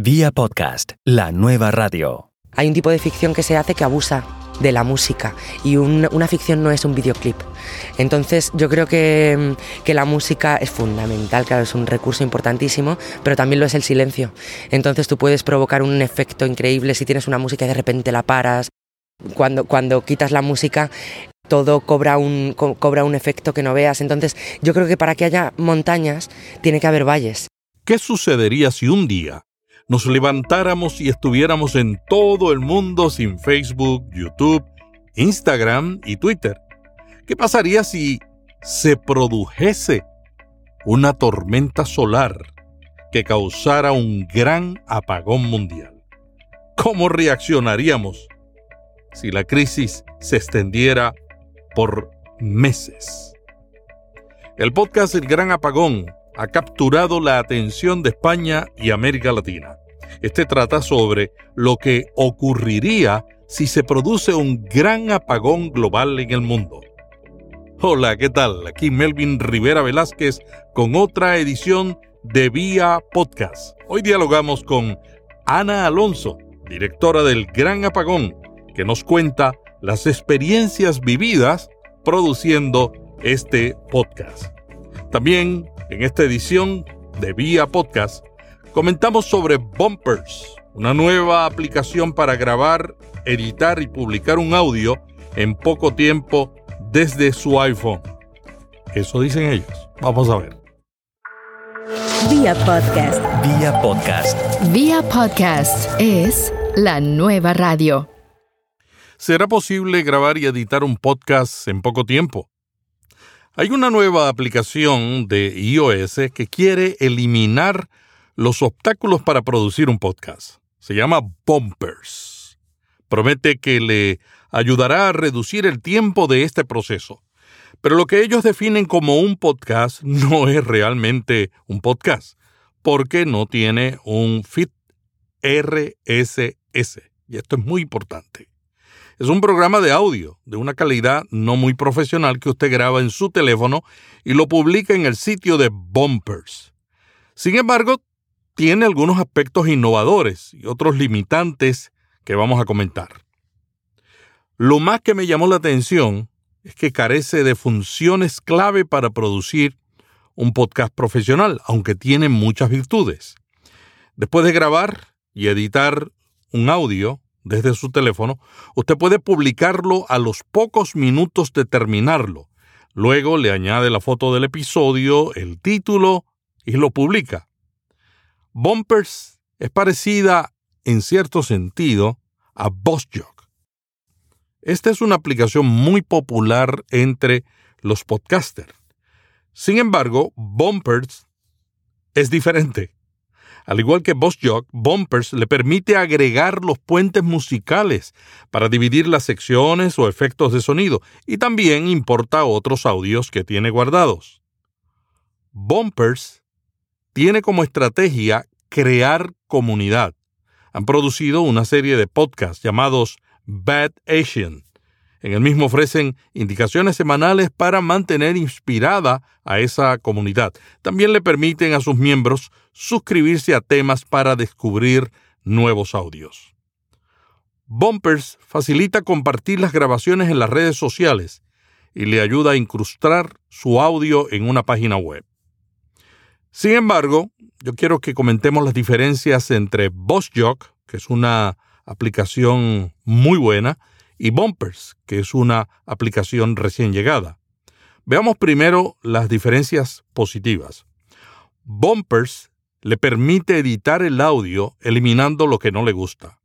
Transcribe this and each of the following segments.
Vía podcast, la nueva radio. Hay un tipo de ficción que se hace que abusa de la música y un- una ficción no es un videoclip. Entonces yo creo que, que la música es fundamental, claro, es un recurso importantísimo, pero también lo es el silencio. Entonces tú puedes provocar un efecto increíble si tienes una música y de repente la paras. Cuando, cuando quitas la música todo cobra un, co- cobra un efecto que no veas. Entonces yo creo que para que haya montañas tiene que haber valles. ¿Qué sucedería si un día nos levantáramos y estuviéramos en todo el mundo sin Facebook, YouTube, Instagram y Twitter? ¿Qué pasaría si se produjese una tormenta solar que causara un gran apagón mundial? ¿Cómo reaccionaríamos si la crisis se extendiera por meses? El podcast El Gran Apagón ha capturado la atención de España y América Latina. Este trata sobre lo que ocurriría si se produce un gran apagón global en el mundo. Hola, ¿qué tal? Aquí Melvin Rivera Velázquez con otra edición de Vía Podcast. Hoy dialogamos con Ana Alonso, directora del Gran Apagón, que nos cuenta las experiencias vividas produciendo este podcast. También en esta edición de Vía Podcast comentamos sobre Bumpers, una nueva aplicación para grabar, editar y publicar un audio en poco tiempo desde su iPhone. Eso dicen ellos. Vamos a ver. Vía podcast. Vía podcast. Vía podcast es la nueva radio. ¿Será posible grabar y editar un podcast en poco tiempo? Hay una nueva aplicación de iOS que quiere eliminar los obstáculos para producir un podcast. Se llama Bumpers. Promete que le ayudará a reducir el tiempo de este proceso. Pero lo que ellos definen como un podcast no es realmente un podcast, porque no tiene un feed RSS. Y esto es muy importante. Es un programa de audio de una calidad no muy profesional que usted graba en su teléfono y lo publica en el sitio de Bumpers. Sin embargo, tiene algunos aspectos innovadores y otros limitantes que vamos a comentar. Lo más que me llamó la atención es que carece de funciones clave para producir un podcast profesional, aunque tiene muchas virtudes. Después de grabar y editar un audio desde su teléfono, usted puede publicarlo a los pocos minutos de terminarlo. Luego le añade la foto del episodio, el título y lo publica. Bumpers es parecida, en cierto sentido, a BossJock. Esta es una aplicación muy popular entre los podcasters. Sin embargo, Bumpers es diferente. Al igual que BossJock, Bumpers le permite agregar los puentes musicales para dividir las secciones o efectos de sonido y también importa otros audios que tiene guardados. Bumpers tiene como estrategia crear comunidad. Han producido una serie de podcasts llamados Bad Asian. En el mismo ofrecen indicaciones semanales para mantener inspirada a esa comunidad. También le permiten a sus miembros suscribirse a temas para descubrir nuevos audios. Bumpers facilita compartir las grabaciones en las redes sociales y le ayuda a incrustar su audio en una página web. Sin embargo, yo quiero que comentemos las diferencias entre BossJock, que es una aplicación muy buena, y Bumpers, que es una aplicación recién llegada. Veamos primero las diferencias positivas. Bumpers le permite editar el audio eliminando lo que no le gusta.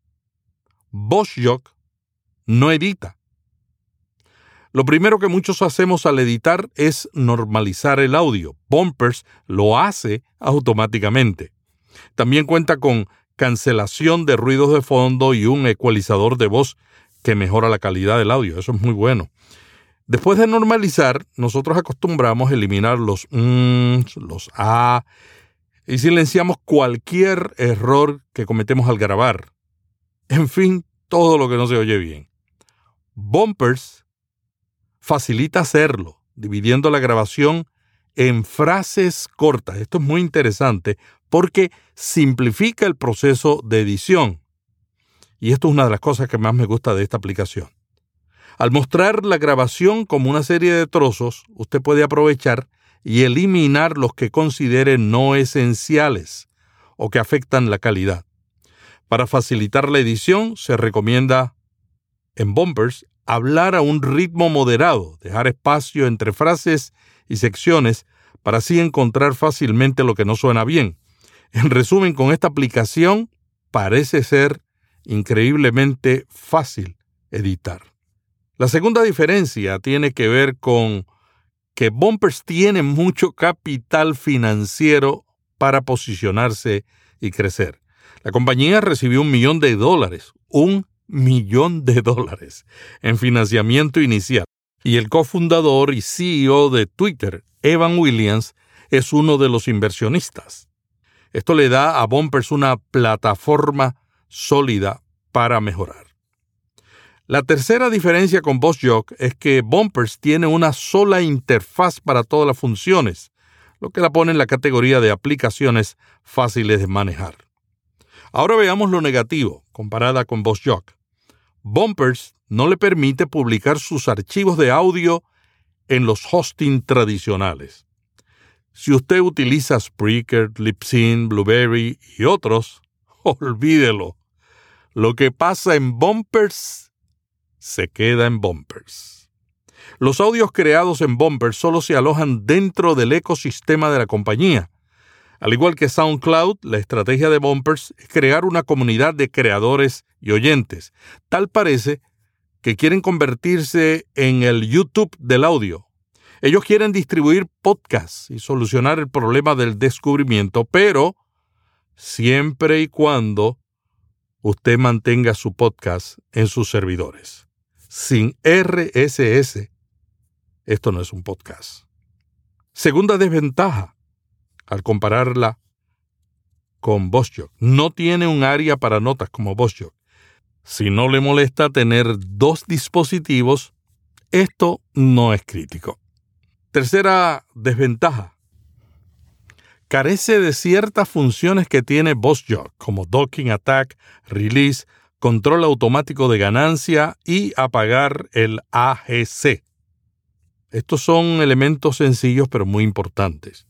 BossJock no edita. Lo primero que muchos hacemos al editar es normalizar el audio. Bumpers lo hace automáticamente. También cuenta con cancelación de ruidos de fondo y un ecualizador de voz que mejora la calidad del audio. Eso es muy bueno. Después de normalizar, nosotros acostumbramos eliminar los mms, los a y silenciamos cualquier error que cometemos al grabar. En fin, todo lo que no se oye bien. Bumpers facilita hacerlo, dividiendo la grabación en frases cortas. Esto es muy interesante porque simplifica el proceso de edición. Y esto es una de las cosas que más me gusta de esta aplicación. Al mostrar la grabación como una serie de trozos, usted puede aprovechar y eliminar los que considere no esenciales o que afectan la calidad. Para facilitar la edición, se recomienda en bumpers hablar a un ritmo moderado, dejar espacio entre frases y secciones para así encontrar fácilmente lo que no suena bien. En resumen, con esta aplicación parece ser increíblemente fácil editar. La segunda diferencia tiene que ver con que Bumpers tiene mucho capital financiero para posicionarse y crecer. La compañía recibió un millón de dólares, un millón de dólares en financiamiento inicial. Y el cofundador y CEO de Twitter, Evan Williams, es uno de los inversionistas. Esto le da a Bumpers una plataforma sólida para mejorar. La tercera diferencia con BossJock es que Bumpers tiene una sola interfaz para todas las funciones, lo que la pone en la categoría de aplicaciones fáciles de manejar. Ahora veamos lo negativo, comparada con BossJock. Bumpers no le permite publicar sus archivos de audio en los hosting tradicionales. Si usted utiliza Spreaker, Libsyn, Blueberry y otros, olvídelo. Lo que pasa en Bumpers se queda en Bumpers. Los audios creados en Bumpers solo se alojan dentro del ecosistema de la compañía. Al igual que SoundCloud, la estrategia de Bumpers es crear una comunidad de creadores y oyentes. Tal parece que quieren convertirse en el YouTube del audio. Ellos quieren distribuir podcasts y solucionar el problema del descubrimiento, pero siempre y cuando usted mantenga su podcast en sus servidores sin RSS, esto no es un podcast. Segunda desventaja, al compararla con BossJock, no tiene un área para notas como BossJock. Si no le molesta tener dos dispositivos, esto no es crítico. Tercera desventaja, carece de ciertas funciones que tiene BossJock, como Docking Attack, Release, control automático de ganancia y apagar el AGC. Estos son elementos sencillos pero muy importantes.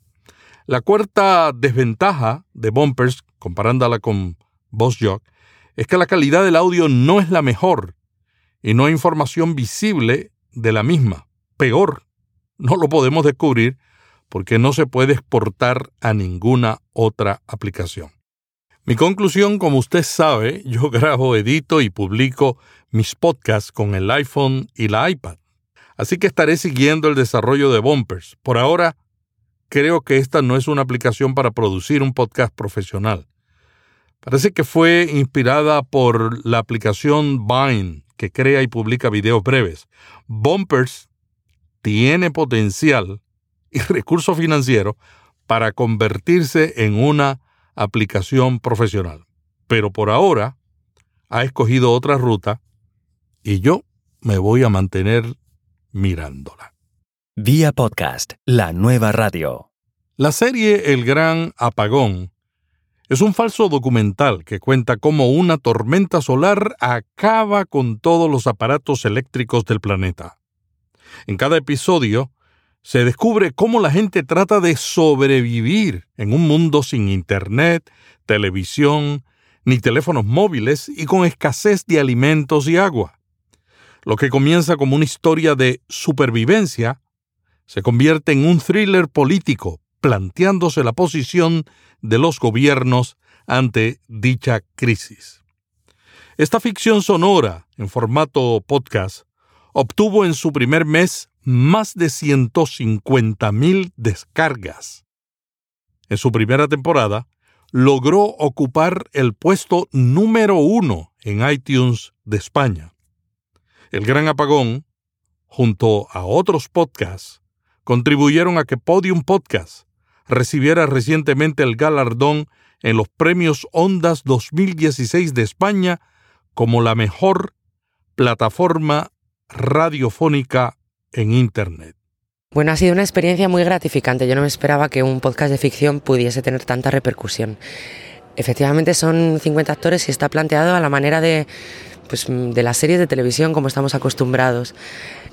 La cuarta desventaja de Bumpers, comparándola con BossJock, es que la calidad del audio no es la mejor y no hay información visible de la misma. Peor, no lo podemos descubrir porque no se puede exportar a ninguna otra aplicación. Mi conclusión, como usted sabe, yo grabo, edito y publico mis podcasts con el iPhone y la iPad. Así que estaré siguiendo el desarrollo de Bumpers. Por ahora, creo que esta no es una aplicación para producir un podcast profesional. Parece que fue inspirada por la aplicación Vine, que crea y publica videos breves. Bumpers tiene potencial y recursos financieros para convertirse en una aplicación profesional. Pero por ahora ha escogido otra ruta y yo me voy a mantener mirándola. Vía podcast, la nueva radio. La serie El Gran Apagón es un falso documental que cuenta cómo una tormenta solar acaba con todos los aparatos eléctricos del planeta. En cada episodio se descubre cómo la gente trata de sobrevivir en un mundo sin Internet, televisión, ni teléfonos móviles y con escasez de alimentos y agua. Lo que comienza como una historia de supervivencia se convierte en un thriller político planteándose la posición de los gobiernos ante dicha crisis. Esta ficción sonora, en formato podcast, obtuvo en su primer mes más de 150.000 descargas. En su primera temporada, logró ocupar el puesto número uno en iTunes de España. El Gran Apagón, junto a otros podcasts, contribuyeron a que Podium Podcast recibiera recientemente el galardón en los premios Ondas 2016 de España como la mejor plataforma radiofónica en Internet. Bueno, ha sido una experiencia muy gratificante. Yo no me esperaba que un podcast de ficción pudiese tener tanta repercusión. Efectivamente son 50 actores y está planteado a la manera de, pues, de las series de televisión como estamos acostumbrados.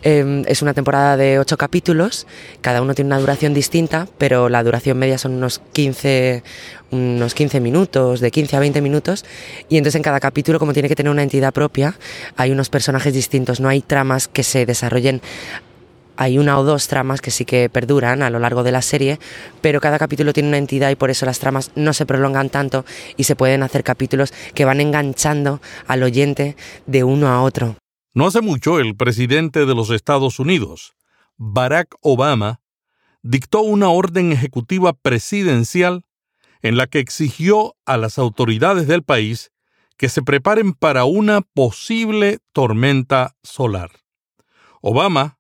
Eh, es una temporada de 8 capítulos, cada uno tiene una duración distinta, pero la duración media son unos 15, unos 15 minutos, de 15 a 20 minutos, y entonces en cada capítulo, como tiene que tener una entidad propia, hay unos personajes distintos, no hay tramas que se desarrollen hay una o dos tramas que sí que perduran a lo largo de la serie, pero cada capítulo tiene una entidad y por eso las tramas no se prolongan tanto y se pueden hacer capítulos que van enganchando al oyente de uno a otro. No hace mucho el presidente de los Estados Unidos, Barack Obama, dictó una orden ejecutiva presidencial en la que exigió a las autoridades del país que se preparen para una posible tormenta solar. Obama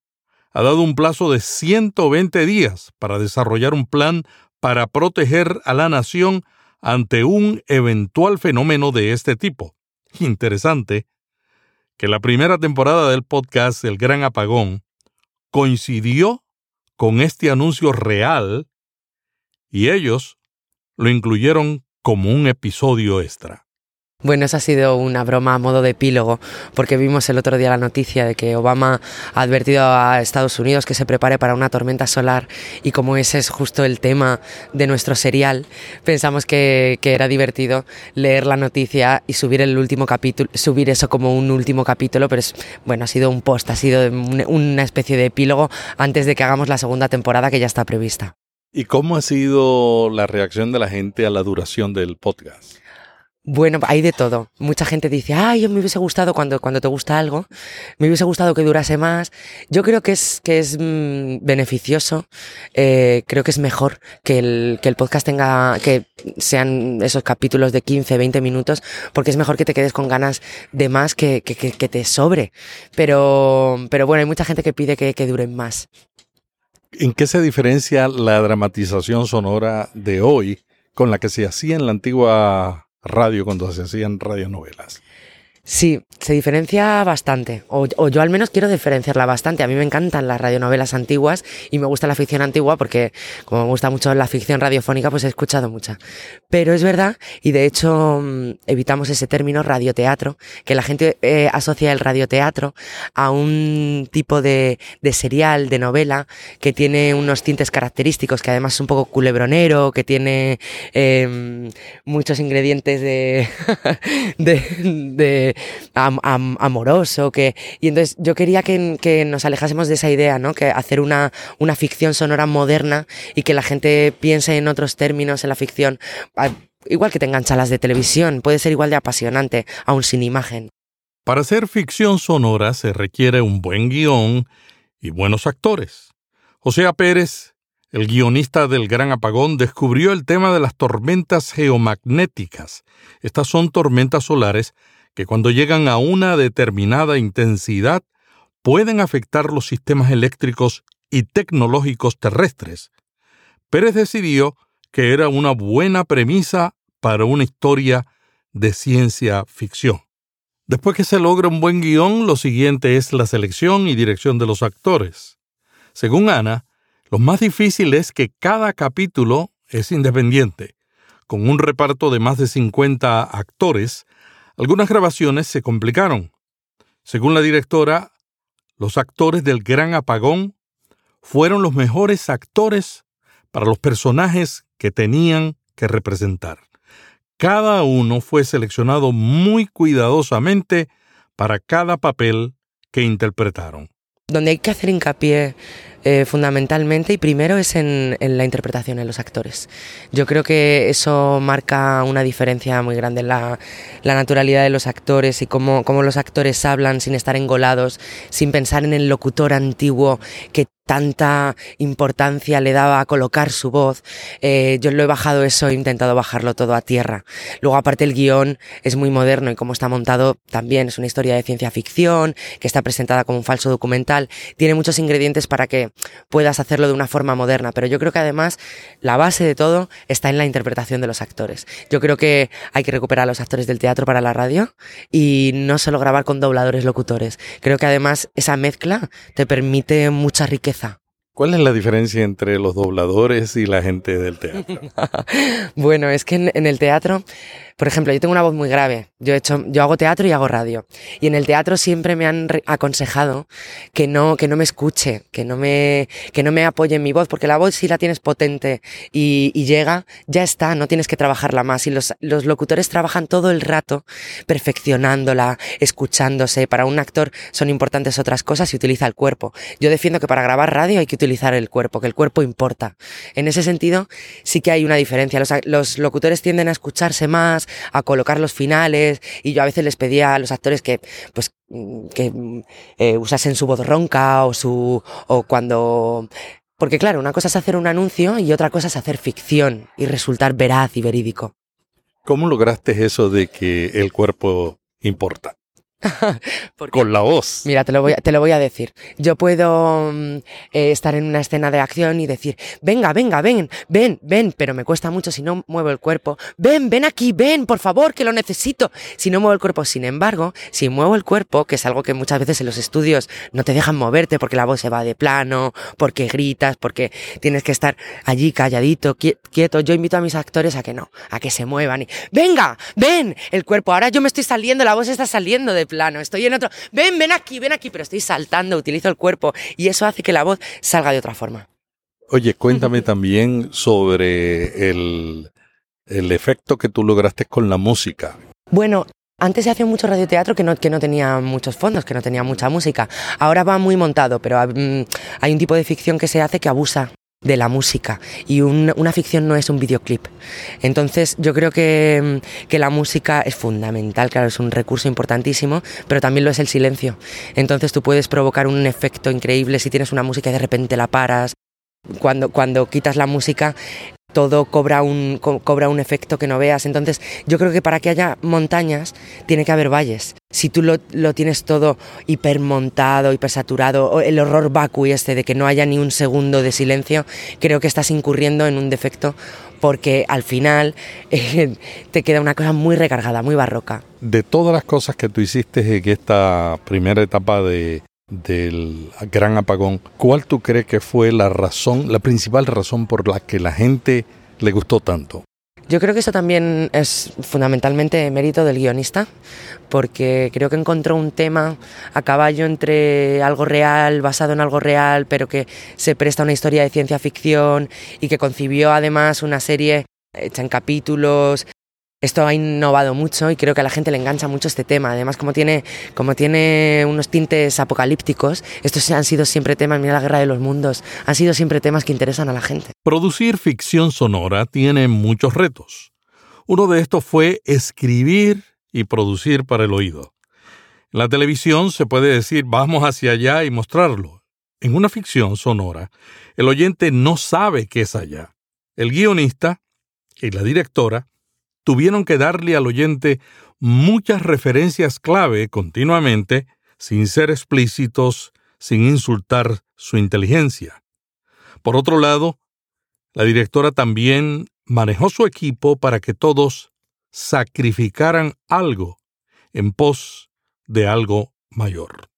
ha dado un plazo de 120 días para desarrollar un plan para proteger a la nación ante un eventual fenómeno de este tipo. Interesante que la primera temporada del podcast El Gran Apagón coincidió con este anuncio real y ellos lo incluyeron como un episodio extra. Bueno, esa ha sido una broma a modo de epílogo, porque vimos el otro día la noticia de que Obama ha advertido a Estados Unidos que se prepare para una tormenta solar y como ese es justo el tema de nuestro serial, pensamos que, que era divertido leer la noticia y subir el último capítulo, subir eso como un último capítulo, pero es, bueno, ha sido un post, ha sido una especie de epílogo antes de que hagamos la segunda temporada que ya está prevista. ¿Y cómo ha sido la reacción de la gente a la duración del podcast? Bueno, hay de todo. Mucha gente dice, ay, yo me hubiese gustado cuando, cuando te gusta algo, me hubiese gustado que durase más. Yo creo que es, que es mm, beneficioso, eh, creo que es mejor que el, que el podcast tenga, que sean esos capítulos de 15, 20 minutos, porque es mejor que te quedes con ganas de más que, que, que, te sobre. Pero, pero bueno, hay mucha gente que pide que, que duren más. ¿En qué se diferencia la dramatización sonora de hoy con la que se hacía en la antigua radio cuando se hacían radionovelas. Sí, se diferencia bastante, o, yo al menos quiero diferenciarla bastante. A mí me encantan las radionovelas antiguas y me gusta la ficción antigua porque como me gusta mucho la ficción radiofónica, pues he escuchado mucha. Pero es verdad, y de hecho mm, evitamos ese término radioteatro, que la gente eh, asocia el radioteatro a un tipo de, de, serial, de novela, que tiene unos tintes característicos, que además es un poco culebronero, que tiene eh, muchos ingredientes de, de, de am, am, amoroso, que, y entonces yo quería que, que, nos alejásemos de esa idea, ¿no? Que hacer una, una ficción sonora moderna y que la gente piense en otros términos en la ficción, igual que te engancha las de televisión, puede ser igual de apasionante, aún sin imagen. Para hacer ficción sonora se requiere un buen guion y buenos actores. José Pérez, el guionista del Gran Apagón, descubrió el tema de las tormentas geomagnéticas. Estas son tormentas solares que cuando llegan a una determinada intensidad pueden afectar los sistemas eléctricos y tecnológicos terrestres. Pérez decidió que era una buena premisa para una historia de ciencia ficción. Después que se logra un buen guion, lo siguiente es la selección y dirección de los actores. Según Ana, lo más difícil es que cada capítulo es independiente. Con un reparto de más de 50 actores, algunas grabaciones se complicaron. Según la directora, los actores del Gran Apagón fueron los mejores actores para los personajes que tenían que representar. Cada uno fue seleccionado muy cuidadosamente para cada papel que interpretaron. Donde hay que hacer hincapié eh, fundamentalmente y primero es en, en, la interpretación en los actores. Yo creo que eso marca una diferencia muy grande en la, la naturalidad de los actores y cómo, cómo los actores hablan sin estar engolados, sin pensar en el locutor antiguo que tanta importancia le daba a colocar su voz. Eh, yo lo he bajado eso, he intentado bajarlo todo a tierra. Luego, aparte, el guion es muy moderno y como está montado también es una historia de ciencia ficción, que está presentada como un falso documental. Tiene muchos ingredientes para que puedas hacerlo de una forma moderna, pero yo creo que además la base de todo está en la interpretación de los actores. Yo creo que hay que recuperar a los actores del teatro para la radio y no solo grabar con dobladores locutores. Creo que además esa mezcla te permite mucha riqueza ¿Cuál es la diferencia entre los dobladores y la gente del teatro? bueno, es que en, en, el teatro, por ejemplo, yo tengo una voz muy grave. Yo, he hecho, yo hago teatro y hago radio. Y en el teatro siempre me han aconsejado que no, que no me escuche, que no me, que no me apoye en mi voz, porque la voz si la tienes potente y, y llega, ya está, no tienes que trabajarla más. Y los, los locutores trabajan todo el rato perfeccionándola, escuchándose. Para un actor son importantes otras cosas y utiliza el cuerpo. Yo defiendo que para grabar radio hay que utilizar el cuerpo, que el cuerpo importa. En ese sentido, sí que hay una diferencia. Los, los, locutores tienden a escucharse más, a colocar los finales, y yo a veces les pedía a los actores que, pues, que eh, usasen su voz ronca o su, o cuando porque claro, una cosa es hacer un anuncio y otra cosa es hacer ficción y resultar veraz y verídico. ¿Cómo lograste eso de que el cuerpo importa? Con la voz. Mira, te lo voy a, te lo voy a decir. Yo puedo eh, estar en una escena de acción y decir, venga, venga, ven, ven, ven, pero me cuesta mucho si no muevo el cuerpo. Ven, ven aquí, ven, por favor, que lo necesito. Si no muevo el cuerpo, sin embargo, si muevo el cuerpo, que es algo que muchas veces en los estudios no te dejan moverte porque la voz se va de plano, porque gritas, porque tienes que estar allí calladito, quieto. Yo invito a mis actores a que no, a que se muevan y, venga, ven, el cuerpo. Ahora yo me estoy saliendo, la voz está saliendo de plano, estoy en otro, ven, ven aquí, ven aquí, pero estoy saltando, utilizo el cuerpo y eso hace que la voz salga de otra forma. Oye, cuéntame también sobre el, el efecto que tú lograste con la música. Bueno, antes se hacía mucho radioteatro que no, que no tenía muchos fondos, que no tenía mucha música. Ahora va muy montado, pero um, hay un tipo de ficción que se hace que abusa de la música y un, una ficción no es un videoclip. Entonces yo creo que, que, la música es fundamental, claro, es un recurso importantísimo, pero también lo es el silencio. Entonces tú puedes provocar un efecto increíble si tienes una música y de repente la paras. Cuando, cuando quitas la música todo cobra un, co cobra un efecto que no veas. Entonces, yo creo que para que haya montañas, tiene que haber valles. Si tú lo, lo tienes todo hipermontado, hipersaturado, el horror vacui este de que no haya ni un segundo de silencio, creo que estás incurriendo en un defecto porque al final eh, te queda una cosa muy recargada, muy barroca. De todas las cosas que tú hiciste en esta primera etapa de, del gran apagón, ¿cuál tú crees que fue la razón, la principal razón por la que la gente le gustó tanto? Yo creo que eso también es fundamentalmente mérito del guionista, porque creo que encontró un tema a caballo entre algo real, basado en algo real, pero que se presta a una historia de ciencia ficción y que concibió además una serie hecha en capítulos, esto ha innovado mucho y creo que a la gente le engancha mucho este tema. Además, como tiene, como tiene unos tintes apocalípticos, estos han sido siempre temas, mira la guerra de los mundos, han sido siempre temas que interesan a la gente. Producir ficción sonora tiene muchos retos. Uno de estos fue escribir y producir para el oído. En la televisión se puede decir vamos hacia allá y mostrarlo. En una ficción sonora, el oyente no sabe qué es allá. El guionista y la directora tuvieron que darle al oyente muchas referencias clave continuamente, sin ser explícitos, sin insultar su inteligencia. Por otro lado, la directora también manejó su equipo para que todos sacrificaran algo en pos de algo mayor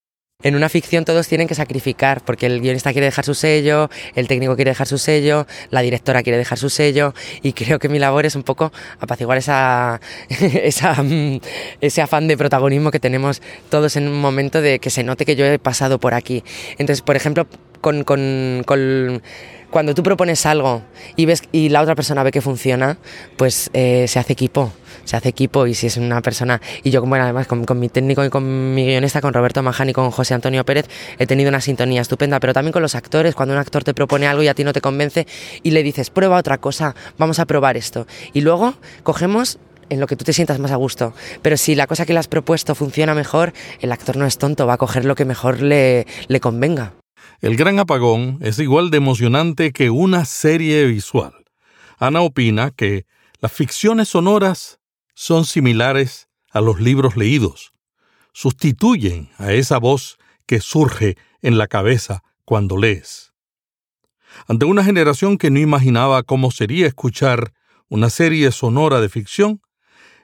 en una ficción todos tienen que sacrificar, porque el guionista quiere dejar su sello, el técnico quiere dejar su sello, la directora quiere dejar su sello, y creo que mi labor es un poco apaciguar esa, esa, mm, ese afán de protagonismo que tenemos todos en un momento de que se note que yo he pasado por aquí. Entonces, por ejemplo, con, con, con cuando tú propones algo y ves y la otra persona ve que funciona, pues eh, se hace equipo se hace equipo y si es una persona, y yo bueno, además con, con mi técnico y con mi guionista, con Roberto Majani y con José Antonio Pérez, he tenido una sintonía estupenda, pero también con los actores, cuando un actor te propone algo y a ti no te convence y le dices, prueba otra cosa, vamos a probar esto. Y luego cogemos en lo que tú te sientas más a gusto. Pero si la cosa que le has propuesto funciona mejor, el actor no es tonto, va a coger lo que mejor le, le convenga. El Gran Apagón es igual de emocionante que una serie visual. Ana opina que las ficciones sonoras son similares a los libros leídos. Sustituyen a esa voz que surge en la cabeza cuando lees. Ante una generación que no imaginaba cómo sería escuchar una serie sonora de ficción,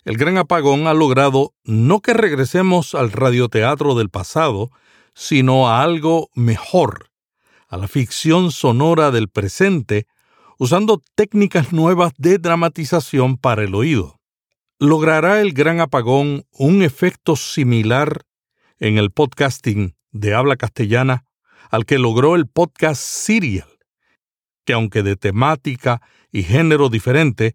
el gran apagón ha logrado no que regresemos al radioteatro del pasado, sino a algo mejor, a la ficción sonora del presente usando técnicas nuevas de dramatización para el oído. ¿Logrará el gran apagón un efecto similar en el podcasting de habla castellana al que logró el podcast Serial, que aunque de temática y género diferente,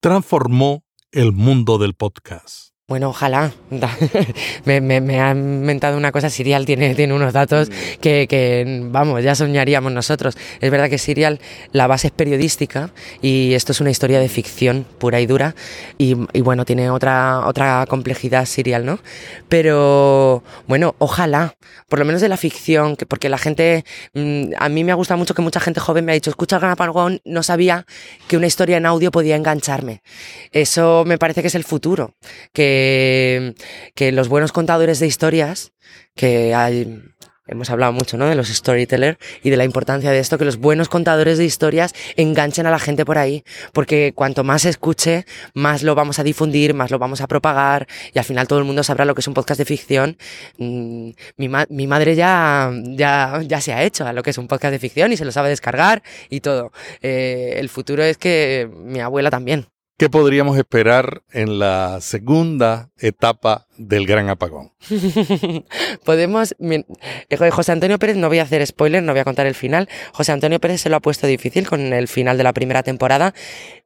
transformó el mundo del podcast? Bueno, ojalá. me, me, ha inventado una cosa. Serial tiene, tiene unos datos mm. que, que, vamos, ya soñaríamos nosotros. Es verdad que Serial, la base es periodística y esto es una historia de ficción pura y dura. Y, y bueno, tiene otra, otra complejidad Serial, ¿no? Pero bueno, ojalá, por lo menos de la ficción, que, porque la gente, mm, a mí me ha gustado mucho que mucha gente joven me ha dicho, escucha Gran Apagón, no sabía que una historia en audio podía engancharme. Eso me parece que es el futuro. Que que, los buenos contadores de historias, que hay, hemos hablado mucho ¿no? de los storytellers y de la importancia de esto, que los buenos contadores de historias enganchen a la gente por ahí, porque cuanto más se escuche, más lo vamos a difundir, más lo vamos a propagar y al final todo el mundo sabrá lo que es un podcast de ficción. Mm, mi, madre ya, ya, ya se ha hecho a lo que es un podcast de ficción y se lo sabe descargar y todo. Eh, el futuro es que mi abuela también. ¿Qué podríamos esperar en la segunda etapa del gran apagón? Podemos. Eh, José Antonio Pérez, no voy a hacer spoiler, no voy a contar el final. José Antonio Pérez se lo ha puesto difícil con el final de la primera temporada.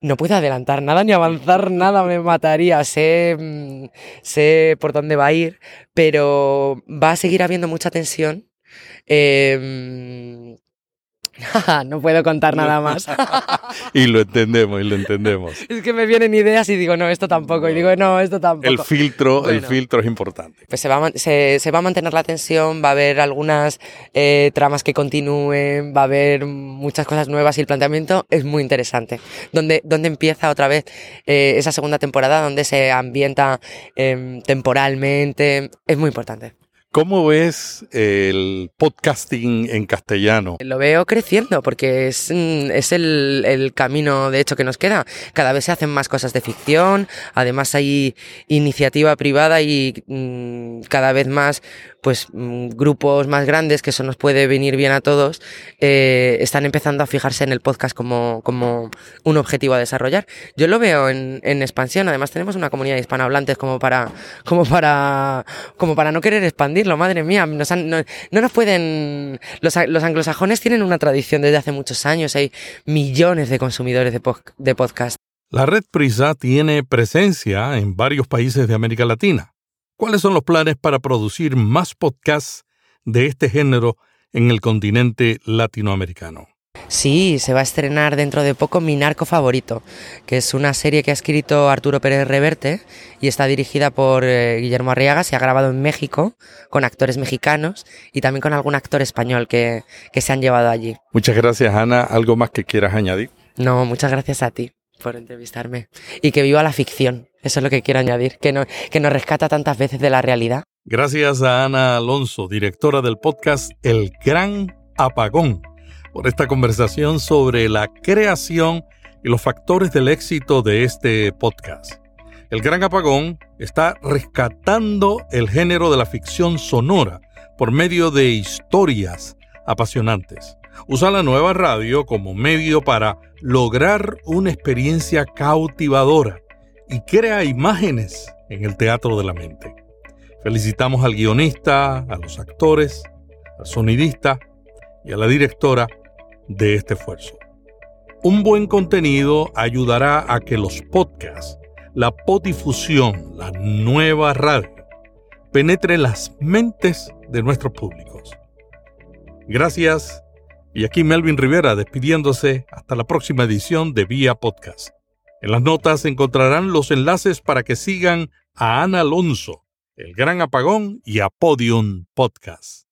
No puedo adelantar nada ni avanzar nada, me mataría. Sé, mm, sé por dónde va a ir, pero va a seguir habiendo mucha tensión. Eh, no puedo contar nada más. y lo entendemos, y lo entendemos. Es que me vienen ideas y digo, no, esto tampoco. Y digo, no, esto tampoco. El filtro, el filtro es importante. Pues se va, a, se, va a mantener la tensión, va a haber algunas eh, tramas que continúen, va a haber muchas cosas nuevas y el planteamiento es muy interesante. Donde, donde empieza otra vez eh, esa segunda temporada, donde se ambienta em, temporalmente, es muy importante. ¿Cómo ves el podcasting en castellano? Lo veo creciendo porque es, mm, es el, el, camino de hecho que nos queda. Cada vez se hacen más cosas de ficción, además hay iniciativa privada y mmm, cada vez más pues mm, grupos más grandes, que eso nos puede venir bien a todos, eh, están empezando a fijarse en el podcast como, como un objetivo a desarrollar. Yo lo veo en, en expansión, además tenemos una comunidad de hispanohablantes como para, como para, como para no querer madre mía, no, no, nos pueden, los, los, anglosajones tienen una tradición desde hace muchos años, hay millones de consumidores de, de podcast. La red Prisa tiene presencia en varios países de América Latina. ¿Cuáles son los planes para producir más podcasts de este género en el continente latinoamericano? Sí, se va a estrenar dentro de poco Mi Narco Favorito, que es una serie que ha escrito Arturo Pérez Reverte y está dirigida por eh, Guillermo Arriaga. Se ha grabado en México con actores mexicanos y también con algún actor español que, que se han llevado allí. Muchas gracias, Ana. ¿Algo más que quieras añadir? No, muchas gracias a ti por entrevistarme. Y que viva la ficción. Eso es lo que quiero añadir, que, no, que nos rescata tantas veces de la realidad. Gracias a Ana Alonso, directora del podcast El Gran Apagón, por esta conversación sobre la creación y los factores del éxito de este podcast. El Gran Apagón está rescatando el género de la ficción sonora por medio de historias apasionantes usa la nueva radio como medio para lograr una experiencia cautivadora y crea imágenes en el teatro de la mente. Felicitamos al guionista, a los actores, al sonidista y a la directora de este esfuerzo. Un buen contenido ayudará a que los podcasts, la podifusión, la nueva radio, penetre las mentes de nuestros públicos. Gracias y aquí Melvin Rivera despidiéndose hasta la próxima edición de Vía Podcast. En las notas encontrarán los enlaces para que sigan a Ana Alonso, El Gran Apagón y a Podium Podcast.